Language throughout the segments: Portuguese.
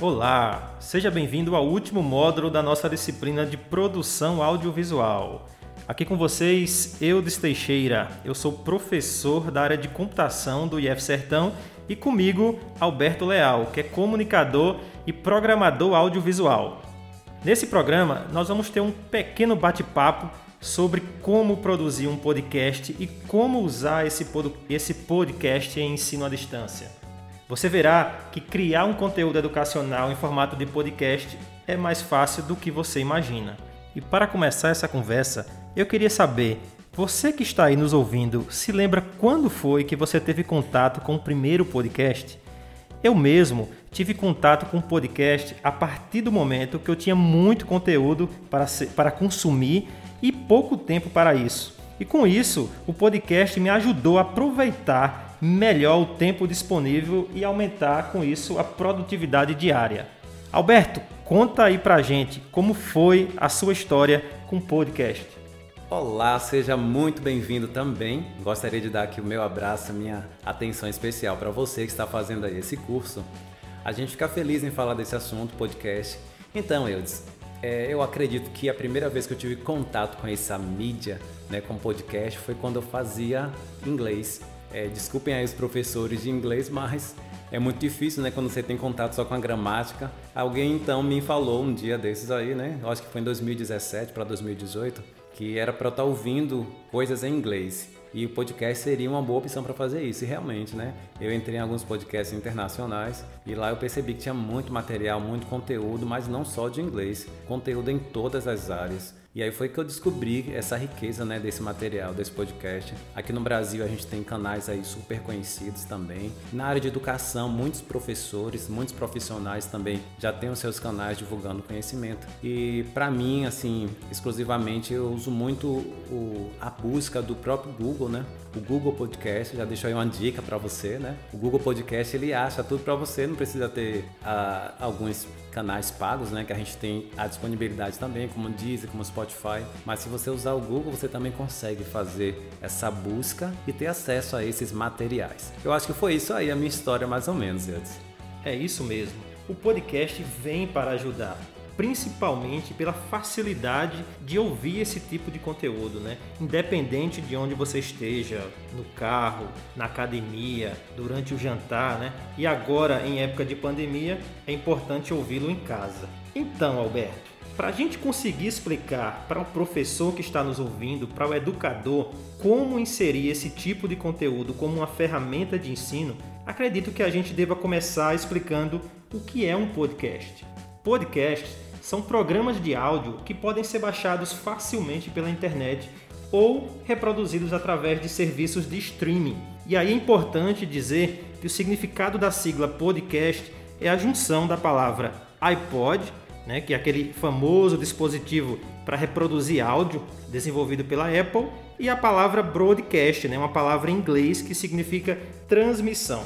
Olá, seja bem-vindo ao último módulo da nossa disciplina de produção audiovisual. Aqui com vocês, Eudes Teixeira. Eu sou professor da área de computação do IF Sertão e comigo, Alberto Leal, que é comunicador e programador audiovisual. Nesse programa, nós vamos ter um pequeno bate-papo sobre como produzir um podcast e como usar esse podcast em ensino à distância. Você verá que criar um conteúdo educacional em formato de podcast é mais fácil do que você imagina. E para começar essa conversa, eu queria saber, você que está aí nos ouvindo, se lembra quando foi que você teve contato com o primeiro podcast? Eu mesmo tive contato com o podcast a partir do momento que eu tinha muito conteúdo para, ser, para consumir e pouco tempo para isso. E com isso, o podcast me ajudou a aproveitar melhor o tempo disponível e aumentar com isso a produtividade diária. Alberto, conta aí pra gente como foi a sua história com o podcast. Olá, seja muito bem-vindo também. Gostaria de dar aqui o meu abraço, minha atenção especial para você que está fazendo aí esse curso. A gente fica feliz em falar desse assunto, podcast. Então, Eudes, é, eu acredito que a primeira vez que eu tive contato com essa mídia, né, com podcast, foi quando eu fazia inglês. É, desculpem aí os professores de inglês, mas é muito difícil, né, quando você tem contato só com a gramática. Alguém então me falou um dia desses aí, né, eu acho que foi em 2017 para 2018, que era para eu estar tá ouvindo coisas em inglês. E o podcast seria uma boa opção para fazer isso. E realmente, né? Eu entrei em alguns podcasts internacionais e lá eu percebi que tinha muito material, muito conteúdo, mas não só de inglês, conteúdo em todas as áreas. E aí foi que eu descobri essa riqueza né, desse material, desse podcast. Aqui no Brasil a gente tem canais aí super conhecidos também. Na área de educação, muitos professores, muitos profissionais também já têm os seus canais divulgando conhecimento. E para mim, assim, exclusivamente eu uso muito o, a busca do próprio Google, né? O Google Podcast, já deixou aí uma dica para você, né? O Google Podcast ele acha tudo para você, não precisa ter uh, alguns canais pagos, né? Que a gente tem a disponibilidade também, como Deezer, como o Spotify. Mas se você usar o Google, você também consegue fazer essa busca e ter acesso a esses materiais. Eu acho que foi isso aí a minha história, mais ou menos, Edson. É isso mesmo. O podcast vem para ajudar principalmente pela facilidade de ouvir esse tipo de conteúdo, né? Independente de onde você esteja, no carro, na academia, durante o jantar, né? E agora, em época de pandemia, é importante ouvi-lo em casa. Então, Alberto, para a gente conseguir explicar para o professor que está nos ouvindo, para o educador, como inserir esse tipo de conteúdo como uma ferramenta de ensino, acredito que a gente deva começar explicando o que é um podcast. Podcasts são programas de áudio que podem ser baixados facilmente pela internet ou reproduzidos através de serviços de streaming. E aí é importante dizer que o significado da sigla podcast é a junção da palavra iPod, né, que é aquele famoso dispositivo para reproduzir áudio desenvolvido pela Apple, e a palavra broadcast, né, uma palavra em inglês que significa transmissão.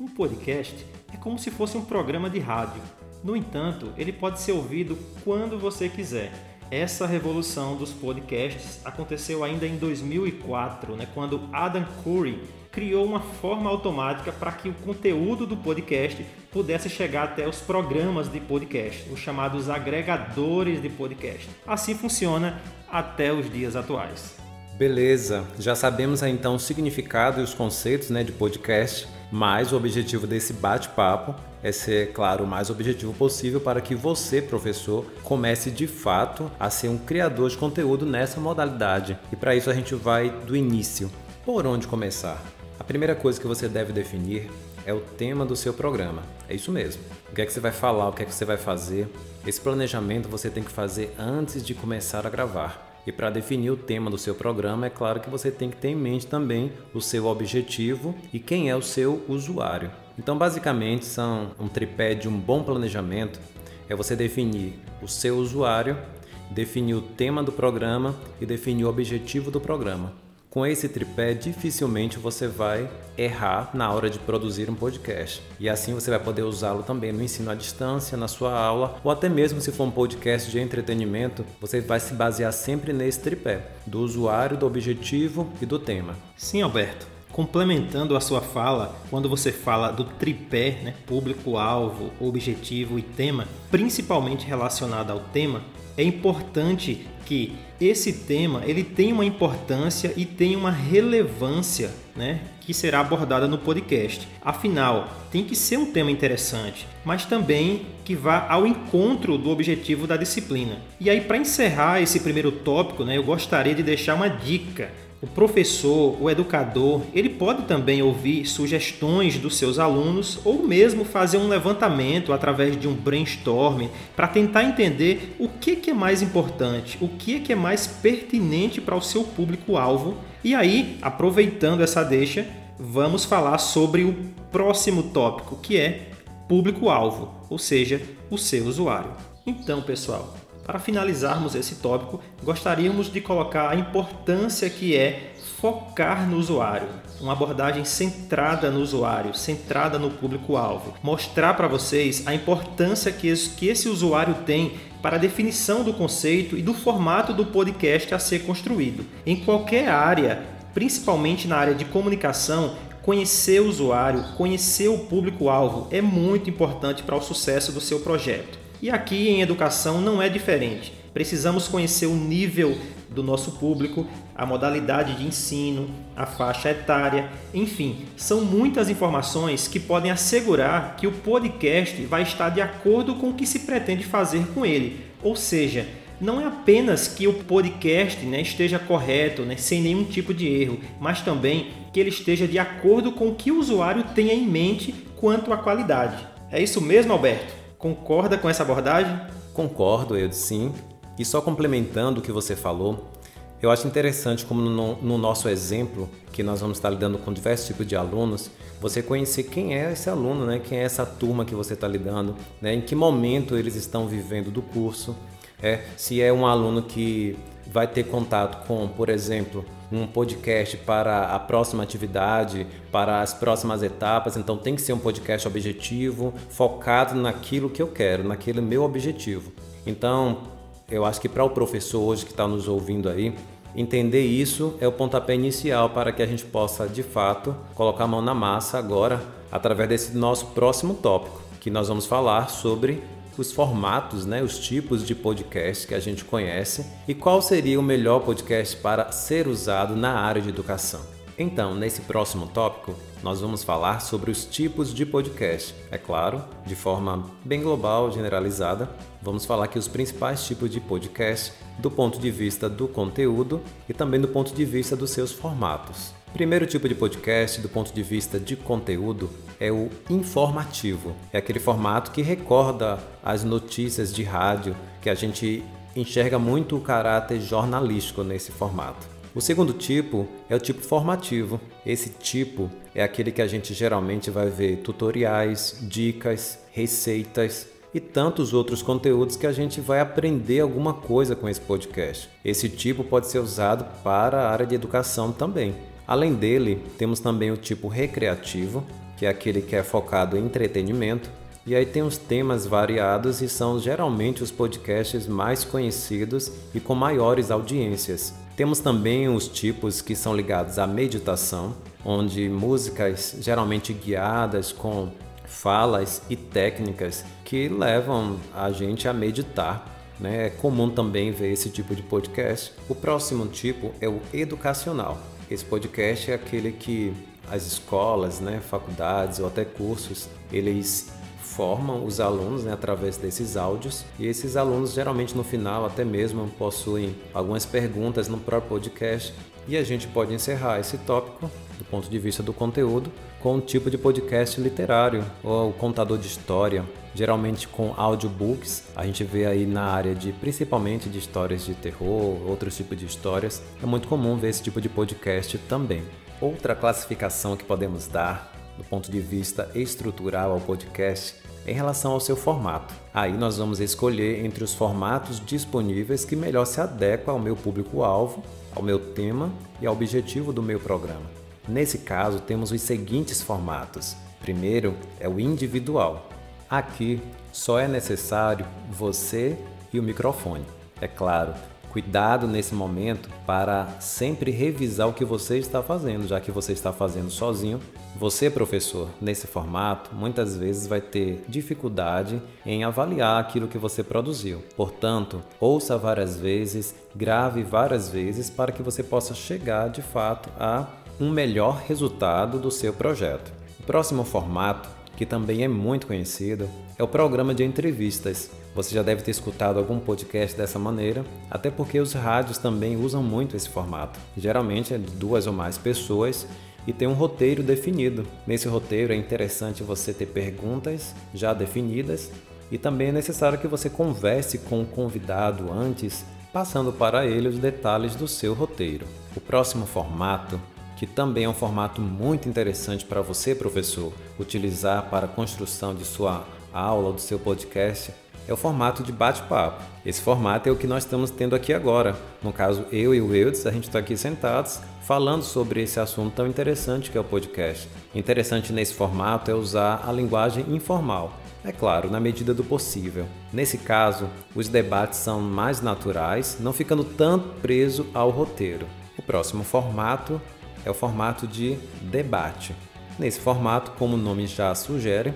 Um podcast é como se fosse um programa de rádio no entanto, ele pode ser ouvido quando você quiser. Essa revolução dos podcasts aconteceu ainda em 2004, né, quando Adam Curry criou uma forma automática para que o conteúdo do podcast pudesse chegar até os programas de podcast, os chamados agregadores de podcast. Assim funciona até os dias atuais. Beleza, já sabemos então o significado e os conceitos né, de podcast, mas o objetivo desse bate-papo é ser, claro, o mais objetivo possível para que você, professor, comece de fato a ser um criador de conteúdo nessa modalidade. E para isso a gente vai do início. Por onde começar? A primeira coisa que você deve definir é o tema do seu programa. É isso mesmo. O que é que você vai falar, o que é que você vai fazer. Esse planejamento você tem que fazer antes de começar a gravar. E para definir o tema do seu programa, é claro que você tem que ter em mente também o seu objetivo e quem é o seu usuário. Então, basicamente, são um tripé de um bom planejamento é você definir o seu usuário, definir o tema do programa e definir o objetivo do programa. Com esse tripé, dificilmente você vai errar na hora de produzir um podcast. E assim você vai poder usá-lo também no ensino à distância, na sua aula, ou até mesmo se for um podcast de entretenimento, você vai se basear sempre nesse tripé: do usuário, do objetivo e do tema. Sim, Alberto. Complementando a sua fala, quando você fala do tripé, né, público-alvo, objetivo e tema, principalmente relacionado ao tema, é importante que esse tema ele tem uma importância e tem uma relevância, né, que será abordada no podcast. Afinal, tem que ser um tema interessante, mas também que vá ao encontro do objetivo da disciplina. E aí, para encerrar esse primeiro tópico, né, eu gostaria de deixar uma dica o professor, o educador, ele pode também ouvir sugestões dos seus alunos ou mesmo fazer um levantamento através de um brainstorming para tentar entender o que é mais importante, o que é mais pertinente para o seu público-alvo. E aí, aproveitando essa deixa, vamos falar sobre o próximo tópico, que é público-alvo, ou seja, o seu usuário. Então, pessoal, para finalizarmos esse tópico, gostaríamos de colocar a importância que é focar no usuário, uma abordagem centrada no usuário, centrada no público-alvo. Mostrar para vocês a importância que esse usuário tem para a definição do conceito e do formato do podcast a ser construído. Em qualquer área, principalmente na área de comunicação, conhecer o usuário, conhecer o público-alvo é muito importante para o sucesso do seu projeto. E aqui em educação não é diferente. Precisamos conhecer o nível do nosso público, a modalidade de ensino, a faixa etária, enfim, são muitas informações que podem assegurar que o podcast vai estar de acordo com o que se pretende fazer com ele. Ou seja, não é apenas que o podcast né, esteja correto, né, sem nenhum tipo de erro, mas também que ele esteja de acordo com o que o usuário tenha em mente quanto à qualidade. É isso mesmo, Alberto? Concorda com essa abordagem? Concordo, eu sim. E só complementando o que você falou, eu acho interessante como no, no, nosso exemplo, que nós vamos estar lidando com diversos tipos de alunos, você conhecer quem é esse aluno, né? quem é essa turma que você está lidando, né? em que momento eles estão vivendo do curso, é, se é um aluno que vai ter contato com, por exemplo, um podcast para a próxima atividade, para as próximas etapas. Então tem que ser um podcast objetivo, focado naquilo que eu quero, naquele meu objetivo. Então eu acho que para o professor hoje que está nos ouvindo aí, entender isso é o pontapé inicial para que a gente possa de fato colocar a mão na massa agora através desse nosso próximo tópico, que nós vamos falar sobre os formatos, né, os tipos de podcast que a gente conhece e qual seria o melhor podcast para ser usado na área de educação. Então, nesse próximo tópico, nós vamos falar sobre os tipos de podcast. É claro, de forma bem global, generalizada, vamos falar aqui os principais tipos de podcast do ponto de vista do conteúdo e também do ponto de vista dos seus formatos. Primeiro tipo de podcast, do ponto de vista de conteúdo, é o informativo. É aquele formato que recorda as notícias de rádio, que a gente enxerga muito o caráter jornalístico nesse formato. O segundo tipo é o tipo formativo. Esse tipo é aquele que a gente geralmente vai ver tutoriais, dicas, receitas e tantos outros conteúdos que a gente vai aprender alguma coisa com esse podcast. Esse tipo pode ser usado para a área de educação também. Além dele, temos também o tipo recreativo, que é aquele que é focado em entretenimento, e aí tem os temas variados e são geralmente os podcasts mais conhecidos e com maiores audiências. Temos também os tipos que são ligados à meditação, onde músicas geralmente guiadas com falas e técnicas que levam a gente a meditar. Né? É comum também ver esse tipo de podcast. O próximo tipo é o educacional esse podcast é aquele que as escolas, né, faculdades ou até cursos, eles formam os alunos né, através desses áudios. E esses alunos geralmente no final até mesmo possuem algumas perguntas no próprio podcast. E a gente pode encerrar esse tópico do ponto de vista do conteúdo com um tipo de podcast literário ou contador de história geralmente com audiobooks. A gente vê aí na área de principalmente de histórias de terror, outros tipos de histórias. É muito comum ver esse tipo de podcast também. Outra classificação que podemos dar do ponto de vista estrutural ao podcast em relação ao seu formato. Aí nós vamos escolher entre os formatos disponíveis que melhor se adequam ao meu público-alvo, ao meu tema e ao objetivo do meu programa. Nesse caso, temos os seguintes formatos. Primeiro é o individual. Aqui só é necessário você e o microfone. É claro, Cuidado nesse momento para sempre revisar o que você está fazendo, já que você está fazendo sozinho. Você, professor, nesse formato, muitas vezes vai ter dificuldade em avaliar aquilo que você produziu. Portanto, ouça várias vezes, grave várias vezes para que você possa chegar de fato a um melhor resultado do seu projeto. O próximo formato, que também é muito conhecido, é o programa de entrevistas. Você já deve ter escutado algum podcast dessa maneira, até porque os rádios também usam muito esse formato. Geralmente é de duas ou mais pessoas e tem um roteiro definido. Nesse roteiro é interessante você ter perguntas já definidas e também é necessário que você converse com o convidado antes, passando para ele os detalhes do seu roteiro. O próximo formato, que também é um formato muito interessante para você, professor, utilizar para a construção de sua aula ou do seu podcast, é o formato de bate-papo. Esse formato é o que nós estamos tendo aqui agora. No caso, eu e o Eudes, a gente está aqui sentados falando sobre esse assunto tão interessante que é o podcast. Interessante nesse formato é usar a linguagem informal. É claro, na medida do possível. Nesse caso, os debates são mais naturais, não ficando tanto preso ao roteiro. O próximo formato é o formato de debate. Nesse formato, como o nome já sugere,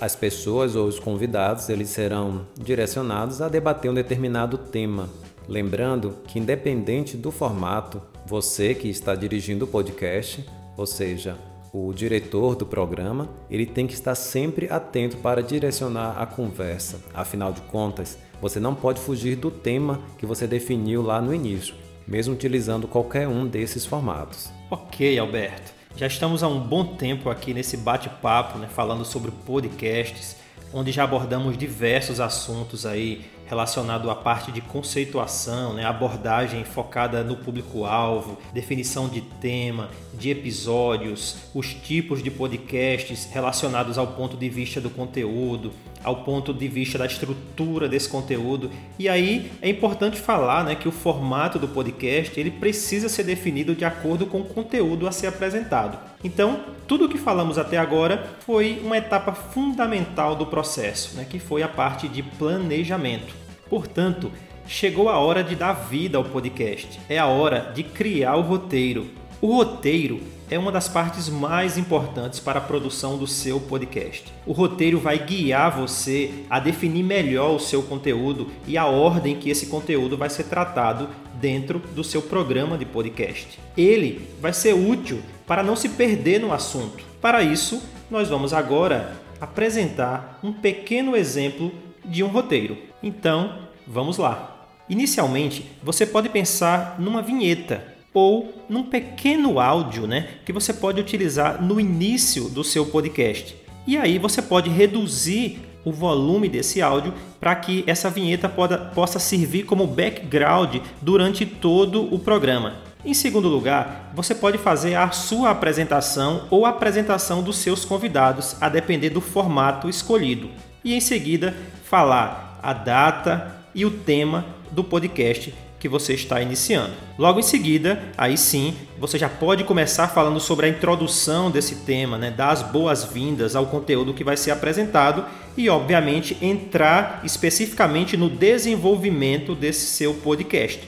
as pessoas ou os convidados eles serão direcionados a debater um determinado tema. Lembrando que, independente do formato, você que está dirigindo o podcast, ou seja, o diretor do programa, ele tem que estar sempre atento para direcionar a conversa. Afinal de contas, você não pode fugir do tema que você definiu lá no início, mesmo utilizando qualquer um desses formatos. Ok, Alberto. Já estamos há um bom tempo aqui nesse bate-papo, né, falando sobre podcasts, onde já abordamos diversos assuntos aí relacionado à parte de conceituação, né, abordagem focada no público-alvo, definição de tema, de episódios, os tipos de podcasts relacionados ao ponto de vista do conteúdo, ao ponto de vista da estrutura desse conteúdo. E aí é importante falar né, que o formato do podcast ele precisa ser definido de acordo com o conteúdo a ser apresentado. Então, tudo o que falamos até agora foi uma etapa fundamental do processo, né, que foi a parte de planejamento. Portanto, chegou a hora de dar vida ao podcast. É a hora de criar o roteiro. O roteiro é uma das partes mais importantes para a produção do seu podcast. O roteiro vai guiar você a definir melhor o seu conteúdo e a ordem que esse conteúdo vai ser tratado dentro do seu programa de podcast. Ele vai ser útil para não se perder no assunto. Para isso, nós vamos agora apresentar um pequeno exemplo de um roteiro. Então, vamos lá. Inicialmente, você pode pensar numa vinheta ou num pequeno áudio né, que você pode utilizar no início do seu podcast. E aí você pode reduzir o volume desse áudio para que essa vinheta poda, possa servir como background durante todo o programa. Em segundo lugar, você pode fazer a sua apresentação ou a apresentação dos seus convidados, a depender do formato escolhido. E em seguida, falar a data e o tema do podcast que você está iniciando. Logo em seguida, aí sim, você já pode começar falando sobre a introdução desse tema, né, dar as boas-vindas ao conteúdo que vai ser apresentado e, obviamente, entrar especificamente no desenvolvimento desse seu podcast.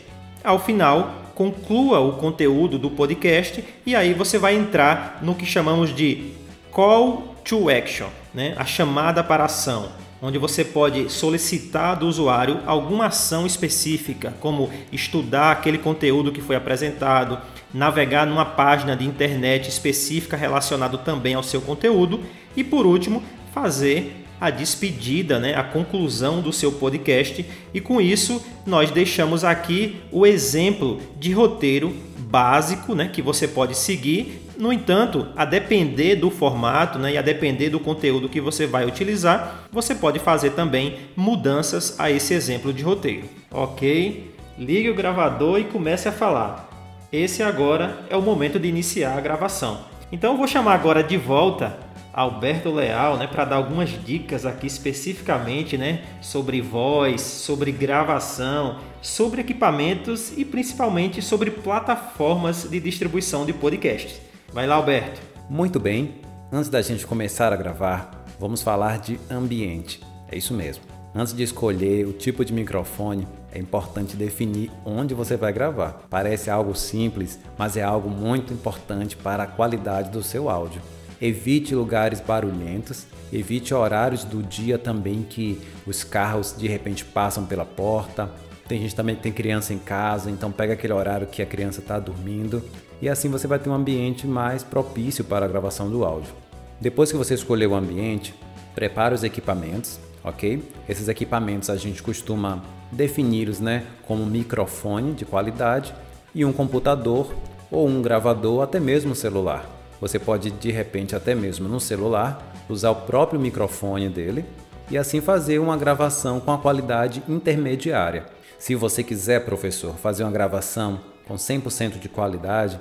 Ao final, conclua o conteúdo do podcast e aí você vai entrar no que chamamos de call to action, né, a chamada para ação onde você pode solicitar do usuário alguma ação específica, como estudar aquele conteúdo que foi apresentado, navegar numa página de internet específica relacionado também ao seu conteúdo e por último, fazer a despedida, né, a conclusão do seu podcast. E com isso, nós deixamos aqui o exemplo de roteiro básico né, que você pode seguir no entanto, a depender do formato né, e a depender do conteúdo que você vai utilizar, você pode fazer também mudanças a esse exemplo de roteiro. Ok? Ligue o gravador e comece a falar. Esse agora é o momento de iniciar a gravação. Então eu vou chamar agora de volta Alberto Leal, né, para dar algumas dicas aqui especificamente, né, sobre voz, sobre gravação, sobre equipamentos e principalmente sobre plataformas de distribuição de podcasts. Vai lá, Alberto. Muito bem. Antes da gente começar a gravar, vamos falar de ambiente. É isso mesmo. Antes de escolher o tipo de microfone, é importante definir onde você vai gravar. Parece algo simples, mas é algo muito importante para a qualidade do seu áudio. Evite lugares barulhentos, evite horários do dia também que os carros de repente passam pela porta. Tem gente também que tem criança em casa, então pega aquele horário que a criança está dormindo e assim você vai ter um ambiente mais propício para a gravação do áudio. Depois que você escolher o ambiente, prepare os equipamentos, ok? Esses equipamentos a gente costuma defini-los né, como microfone de qualidade e um computador ou um gravador, até mesmo um celular. Você pode de repente até mesmo no celular usar o próprio microfone dele e assim fazer uma gravação com a qualidade intermediária. Se você quiser, professor, fazer uma gravação com 100% de qualidade,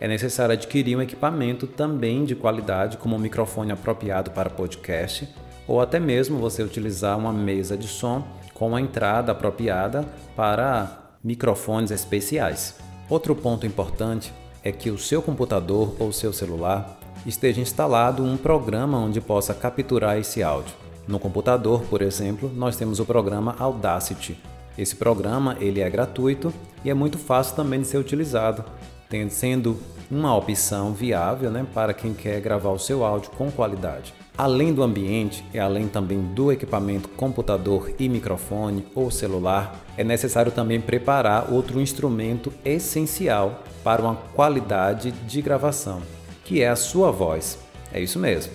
é necessário adquirir um equipamento também de qualidade, como um microfone apropriado para podcast, ou até mesmo você utilizar uma mesa de som com a entrada apropriada para microfones especiais. Outro ponto importante é que o seu computador ou seu celular esteja instalado um programa onde possa capturar esse áudio. No computador, por exemplo, nós temos o programa Audacity. Esse programa ele é gratuito e é muito fácil também de ser utilizado, sendo uma opção viável né, para quem quer gravar o seu áudio com qualidade. Além do ambiente e além também do equipamento computador e microfone ou celular, é necessário também preparar outro instrumento essencial para uma qualidade de gravação, que é a sua voz. É isso mesmo.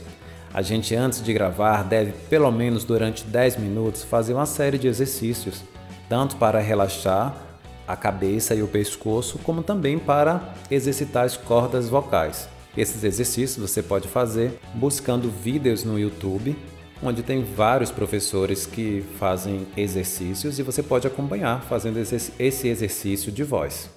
A gente antes de gravar deve pelo menos durante 10 minutos fazer uma série de exercícios, tanto para relaxar a cabeça e o pescoço, como também para exercitar as cordas vocais. Esses exercícios você pode fazer buscando vídeos no YouTube, onde tem vários professores que fazem exercícios e você pode acompanhar fazendo esse exercício de voz.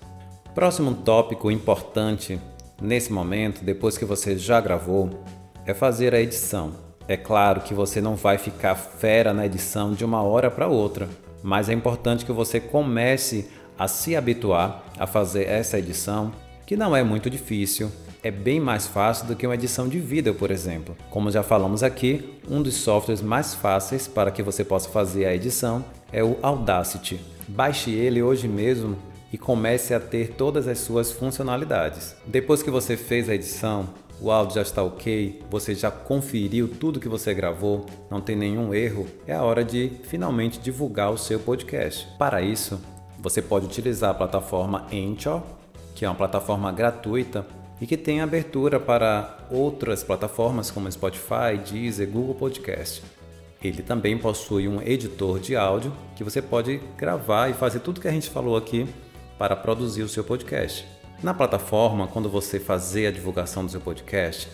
Próximo tópico importante nesse momento, depois que você já gravou, é fazer a edição. É claro que você não vai ficar fera na edição de uma hora para outra, mas é importante que você comece a se habituar a fazer essa edição, que não é muito difícil, é bem mais fácil do que uma edição de vídeo, por exemplo. Como já falamos aqui, um dos softwares mais fáceis para que você possa fazer a edição é o Audacity. Baixe ele hoje mesmo e comece a ter todas as suas funcionalidades. Depois que você fez a edição, o áudio já está ok, você já conferiu tudo que você gravou, não tem nenhum erro, é a hora de finalmente divulgar o seu podcast. Para isso, você pode utilizar a plataforma Anchor, que é uma plataforma gratuita e que tem abertura para outras plataformas como Spotify, Deezer, Google Podcast. Ele também possui um editor de áudio que você pode gravar e fazer tudo que a gente falou aqui para produzir o seu podcast. Na plataforma, quando você fazer a divulgação do seu podcast,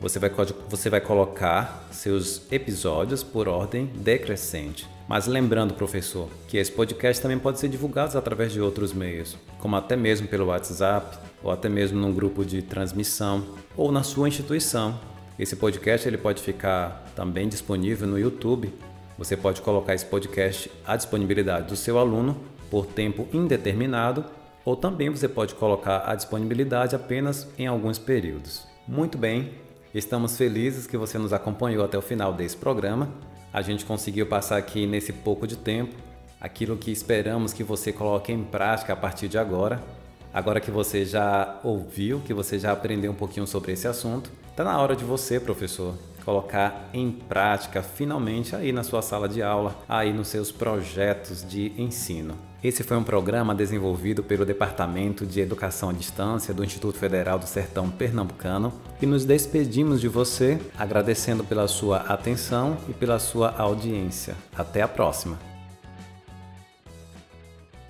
você vai, você vai colocar seus episódios por ordem decrescente. Mas lembrando, professor, que esse podcast também pode ser divulgado através de outros meios, como até mesmo pelo WhatsApp, ou até mesmo num grupo de transmissão, ou na sua instituição. Esse podcast ele pode ficar também disponível no YouTube. Você pode colocar esse podcast à disponibilidade do seu aluno por tempo indeterminado, ou também você pode colocar à disponibilidade apenas em alguns períodos. Muito bem, estamos felizes que você nos acompanhou até o final desse programa. A gente conseguiu passar aqui nesse pouco de tempo aquilo que esperamos que você coloque em prática a partir de agora. Agora que você já ouviu, que você já aprendeu um pouquinho sobre esse assunto, está na hora de você, professor, colocar em prática finalmente aí na sua sala de aula, aí nos seus projetos de ensino. Esse foi um programa desenvolvido pelo Departamento de Educação à Distância do Instituto Federal do Sertão Pernambucano e nos despedimos de você agradecendo pela sua atenção e pela sua audiência. Até a próxima!